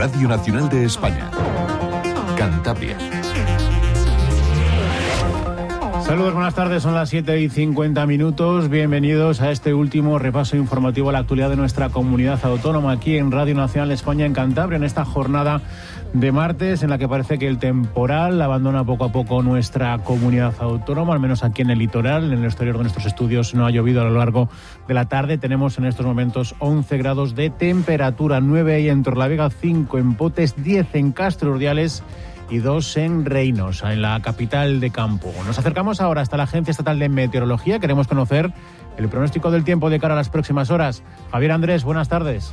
Radio Nacional de España. Cantabria. Saludos, buenas tardes. Son las 7 y 50 minutos. Bienvenidos a este último repaso informativo a la actualidad de nuestra comunidad autónoma aquí en Radio Nacional España en Cantabria en esta jornada de martes en la que parece que el temporal abandona poco a poco nuestra comunidad autónoma, al menos aquí en el litoral, en el exterior de nuestros estudios no ha llovido a lo largo de la tarde. Tenemos en estos momentos 11 grados de temperatura, 9 ahí en Torlavega, 5 en Potes, 10 en Castro Urdiales y 2 en Reynosa, en la capital de campo. Nos acercamos ahora hasta la Agencia Estatal de Meteorología. Queremos conocer el pronóstico del tiempo de cara a las próximas horas. Javier Andrés, buenas tardes.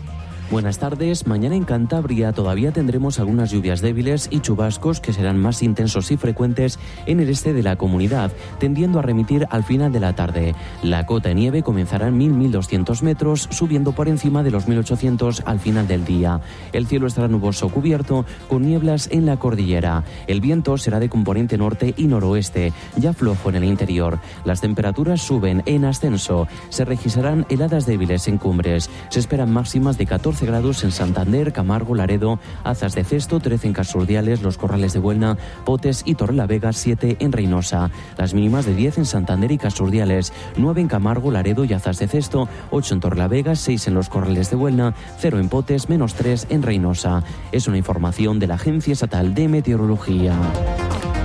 Buenas tardes. Mañana en Cantabria todavía tendremos algunas lluvias débiles y chubascos que serán más intensos y frecuentes en el este de la comunidad, tendiendo a remitir al final de la tarde. La cota de nieve comenzará en 1.000-1.200 metros, subiendo por encima de los 1.800 al final del día. El cielo estará nuboso cubierto con nieblas en la cordillera. El viento será de componente norte y noroeste, ya flojo en el interior. Las temperaturas suben en ascenso. Se registrarán heladas débiles en cumbres. Se esperan máximas de 14 grados en Santander, Camargo, Laredo, Azas de Cesto, 13 en Casurdiales, Los Corrales de Buelna, Potes y Torrelavega, 7 en Reynosa. Las mínimas de 10 en Santander y Casurdiales, 9 en Camargo, Laredo y Azas de Cesto, 8 en Torrelavega, 6 en Los Corrales de Buelna, 0 en Potes, menos 3 en Reynosa. Es una información de la Agencia Estatal de Meteorología.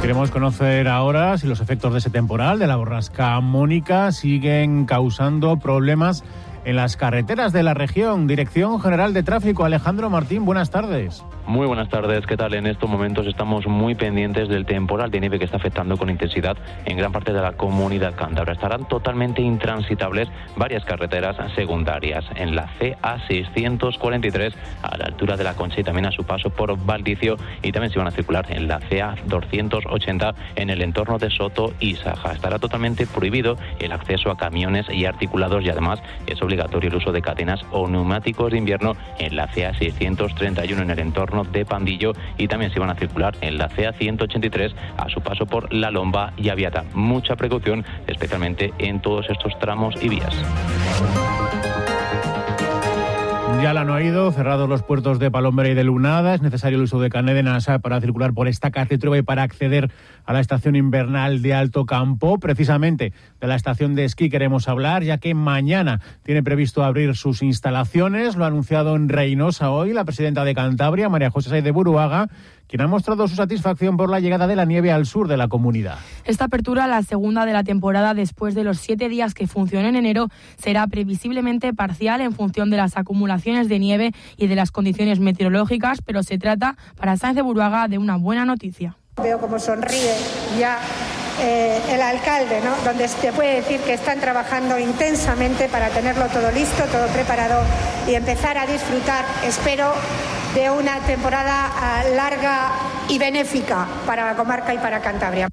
Queremos conocer ahora si los efectos de ese temporal, de la borrasca Mónica, siguen causando problemas en las carreteras de la región. Dirección General de Tráfico, Alejandro Martín, buenas tardes. Muy buenas tardes, ¿qué tal? En estos momentos estamos muy pendientes del temporal de nieve que está afectando con intensidad en gran parte de la comunidad cántabra. Estarán totalmente intransitables varias carreteras secundarias. En la CA 643 a la altura de la Concha y también a su paso por Valdicio y también se van a circular en la CA 280 en el entorno de Soto y Saja. Estará totalmente prohibido el acceso a camiones y articulados y además es obligatorio el uso de cadenas o neumáticos de invierno en la CA 631 en el entorno de Pandillo y también se van a circular en la CA 183 a su paso por La Lomba y Aviata. Mucha precaución, especialmente en todos estos tramos y vías. Ya la han oído, cerrados los puertos de Palombera y de Lunada, es necesario el uso de carnet de NASA para circular por esta carretera y para acceder a la estación invernal de Alto Campo. Precisamente de la estación de esquí queremos hablar, ya que mañana tiene previsto abrir sus instalaciones. Lo ha anunciado en Reynosa hoy la presidenta de Cantabria, María José Say de Buruaga, quien ha mostrado su satisfacción por la llegada de la nieve al sur de la comunidad. Esta apertura, la segunda de la temporada después de los siete días que funcionó en enero, será previsiblemente parcial en función de las acumulaciones de nieve y de las condiciones meteorológicas, pero se trata para Sáenz de Buruaga de una buena noticia. Veo como sonríe ya eh, el alcalde, ¿no? donde se puede decir que están trabajando intensamente para tenerlo todo listo, todo preparado y empezar a disfrutar, espero, de una temporada ah, larga y benéfica para la comarca y para Cantabria.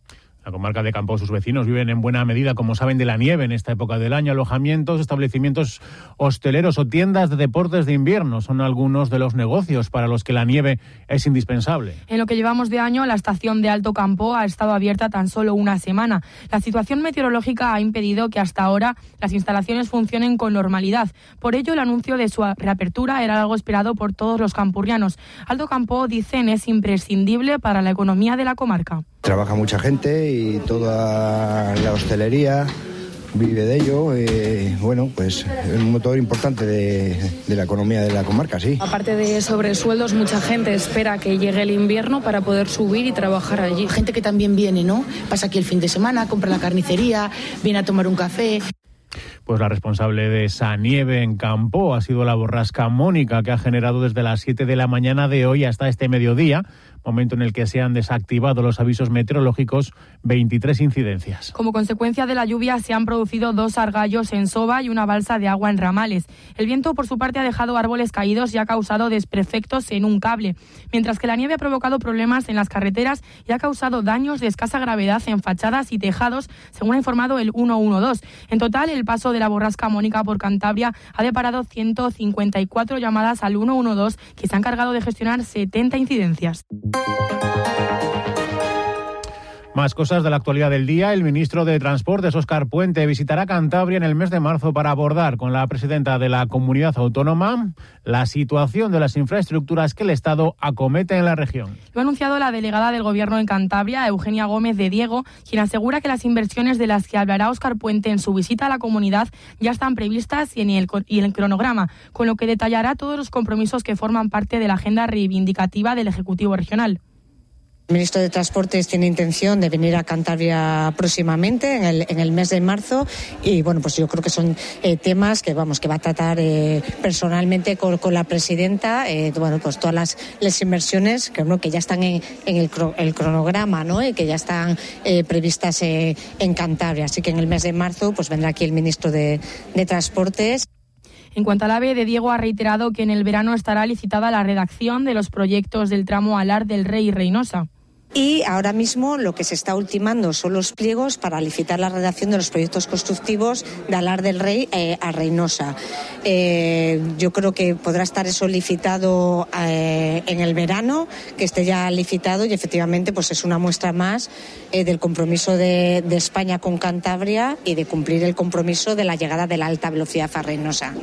La comarca de Campo, sus vecinos viven en buena medida, como saben, de la nieve en esta época del año. Alojamientos, establecimientos hosteleros o tiendas de deportes de invierno son algunos de los negocios para los que la nieve es indispensable. En lo que llevamos de año, la estación de Alto Campo ha estado abierta tan solo una semana. La situación meteorológica ha impedido que hasta ahora las instalaciones funcionen con normalidad. Por ello, el anuncio de su reapertura era algo esperado por todos los campurrianos. Alto Campo, dicen, es imprescindible para la economía de la comarca. Trabaja mucha gente y toda la hostelería vive de ello. Eh, bueno, pues es un motor importante de, de, la economía de la comarca, sí. Aparte de sobresueldos, mucha gente espera que llegue el invierno para poder subir y trabajar allí. Gente que también viene, ¿no? Pasa aquí el fin de semana, compra la carnicería, viene a tomar un café. Pues la responsable de esa nieve en campo ha sido la borrasca Mónica, que ha generado desde las 7 de la mañana de hoy hasta este mediodía momento en el que se han desactivado los avisos meteorológicos, 23 incidencias. Como consecuencia de la lluvia se han producido dos argallos en Soba y una balsa de agua en Ramales. El viento, por su parte, ha dejado árboles caídos y ha causado desprefectos en un cable, mientras que la nieve ha provocado problemas en las carreteras y ha causado daños de escasa gravedad en fachadas y tejados, según ha informado el 112. En total, el paso de la borrasca Mónica por Cantabria ha deparado 154 llamadas al 112 que se han encargado de gestionar 70 incidencias. Música Más cosas de la actualidad del día. El ministro de Transportes, Óscar Puente, visitará Cantabria en el mes de marzo para abordar con la presidenta de la comunidad autónoma la situación de las infraestructuras que el Estado acomete en la región. Lo ha anunciado la delegada del Gobierno en Cantabria, Eugenia Gómez de Diego, quien asegura que las inversiones de las que hablará Óscar Puente en su visita a la comunidad ya están previstas y en el, y en el cronograma, con lo que detallará todos los compromisos que forman parte de la agenda reivindicativa del Ejecutivo Regional. El ministro de Transportes tiene intención de venir a Cantabria próximamente, en el, en el mes de marzo, y bueno, pues yo creo que son eh, temas que vamos que va a tratar eh, personalmente con, la presidenta, eh, bueno, pues todas las, inversiones que, bueno, que ya están en, en el, el, cronograma, ¿no? Y que ya están previstas en Cantabria. Así que en el mes de marzo, pues vendrá aquí el ministro de, Transportes. En cuanto al AVE, de Diego ha reiterado que en el verano estará licitada la redacción de los proyectos del tramo Alar del Rey Reynosa. Y ahora mismo lo que se está ultimando son los pliegos para licitar la redacción de los proyectos constructivos de Alar del Rey eh, a Reynosa. Eh, yo creo que podrá estar eso licitado eh, en el verano, que esté ya licitado y efectivamente pues es una muestra más del compromiso de, de España con Cantabria y de cumplir el compromiso de la llegada de la alta velocidad a Reynosa.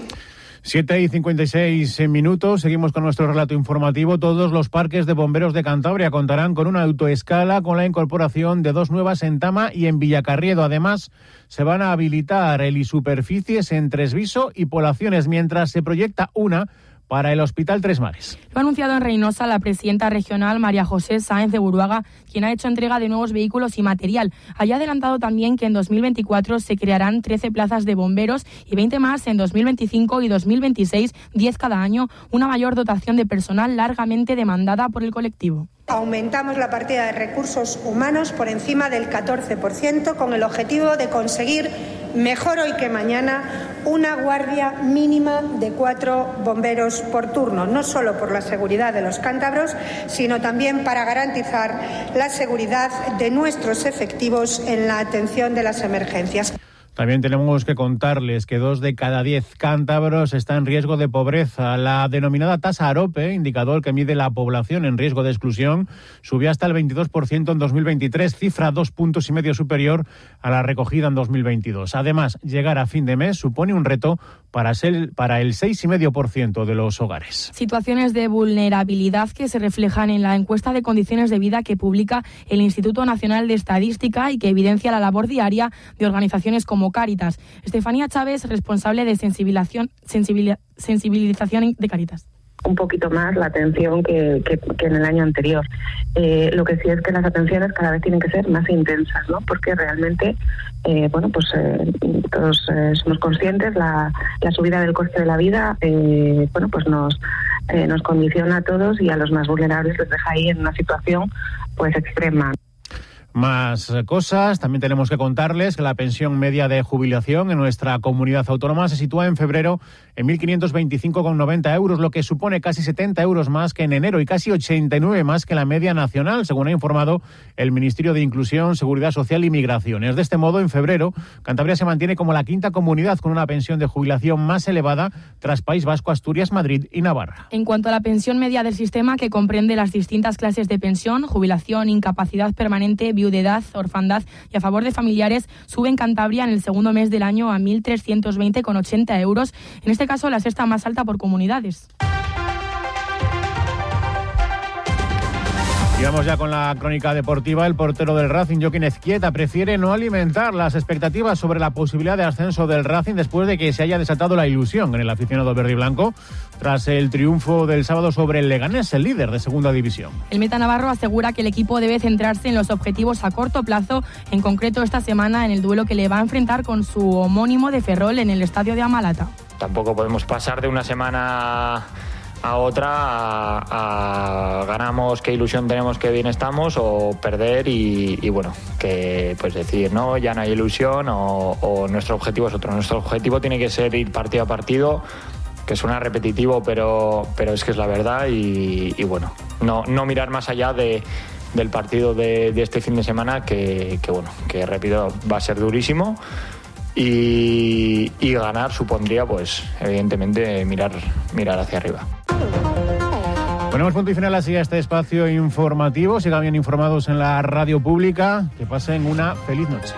7 y 56 minutos. Seguimos con nuestro relato informativo. Todos los parques de bomberos de Cantabria contarán con una autoescala con la incorporación de dos nuevas en Tama y en Villacarriedo. Además, se van a habilitar helisuperficies en Tresviso y Polaciones, mientras se proyecta una para el Hospital Tres Mares. Lo ha anunciado en Reynosa la presidenta regional María José Sáenz de Buruaga, quien ha hecho entrega de nuevos vehículos y material. Haya adelantado también que en 2024 se crearán 13 plazas de bomberos y 20 más en 2025 y 2026, 10 cada año, una mayor dotación de personal largamente demandada por el colectivo. Aumentamos la partida de recursos humanos por encima del 14% con el objetivo de conseguir mejor hoy que mañana una guardia mínima de cuatro bomberos por turno, no solo por la seguridad de los cántabros, sino también para garantizar la seguridad de nuestros efectivos en la atención de las emergencias. También tenemos que contarles que dos de cada diez cántabros están en riesgo de pobreza. La denominada tasa AROPE, indicador que mide la población en riesgo de exclusión, subió hasta el 22% en 2023, cifra dos puntos y medio superior a la recogida en 2022. Además, llegar a fin de mes supone un reto para, ser, para el 6,5% de los hogares. Situaciones de vulnerabilidad que se reflejan en la encuesta de condiciones de vida que publica el Instituto Nacional de Estadística y que evidencia la labor diaria de organizaciones como Cáritas. Estefanía Chávez, responsable de sensibilización, sensibilización de Cáritas un poquito más la atención que, en el año anterior. Eh, lo que sí es que las atenciones cada vez tienen que ser más intensas, ¿no? Porque realmente, eh, bueno, pues eh, todos somos conscientes la, subida del coste de la vida, bueno, pues nos nos condiciona a todos y a los más vulnerables les deja ahí en una situación pues extrema más cosas. También tenemos que contarles que la pensión media de jubilación en nuestra comunidad autónoma se sitúa en febrero en 1.525,90 euros, lo que supone casi 70 euros más que en enero y casi 89 más que la media nacional, según ha informado el Ministerio de Inclusión, Seguridad Social y Migraciones. De este modo, en febrero, Cantabria se mantiene como la quinta comunidad con una pensión de jubilación más elevada tras País Vasco, Asturias, Madrid y Navarra. En cuanto a la pensión media del sistema, que comprende las distintas clases de pensión, jubilación, incapacidad permanente, viudedad, orfandad y a favor de familiares, sube en Cantabria en el segundo mes del año a 1.320,80 euros. En este caso, la sexta más alta por comunidades. Y vamos ya con la crónica deportiva. El portero del Racing, Joaquín Ezquieta, prefiere no alimentar las expectativas sobre la posibilidad de ascenso del Racing después de que se haya desatado la ilusión en el aficionado verde y blanco tras el triunfo del sábado sobre el Leganés, el líder de segunda división. El Meta Navarro asegura que el equipo debe centrarse en los objetivos a corto plazo, en concreto esta semana en el duelo que le va a enfrentar con su homónimo de Ferrol en el estadio de Amalata. Tampoco podemos pasar de una semana a otra a, ganamos qué ilusión tenemos que bien estamos o perder y, bueno que pues decir no ya no hay ilusión o, nuestro objetivo es otro nuestro objetivo tiene que ser ir partido a partido que suena repetitivo pero pero es que es la verdad y, bueno no, no mirar más allá de del partido de, este fin de semana que, que bueno que repito va a ser durísimo y, y, ganar supondría, pues, evidentemente, mirar, mirar hacia arriba. Ponemos punto y final así a este espacio informativo. Sigan bien informados en la radio pública. Que pasen una feliz noche.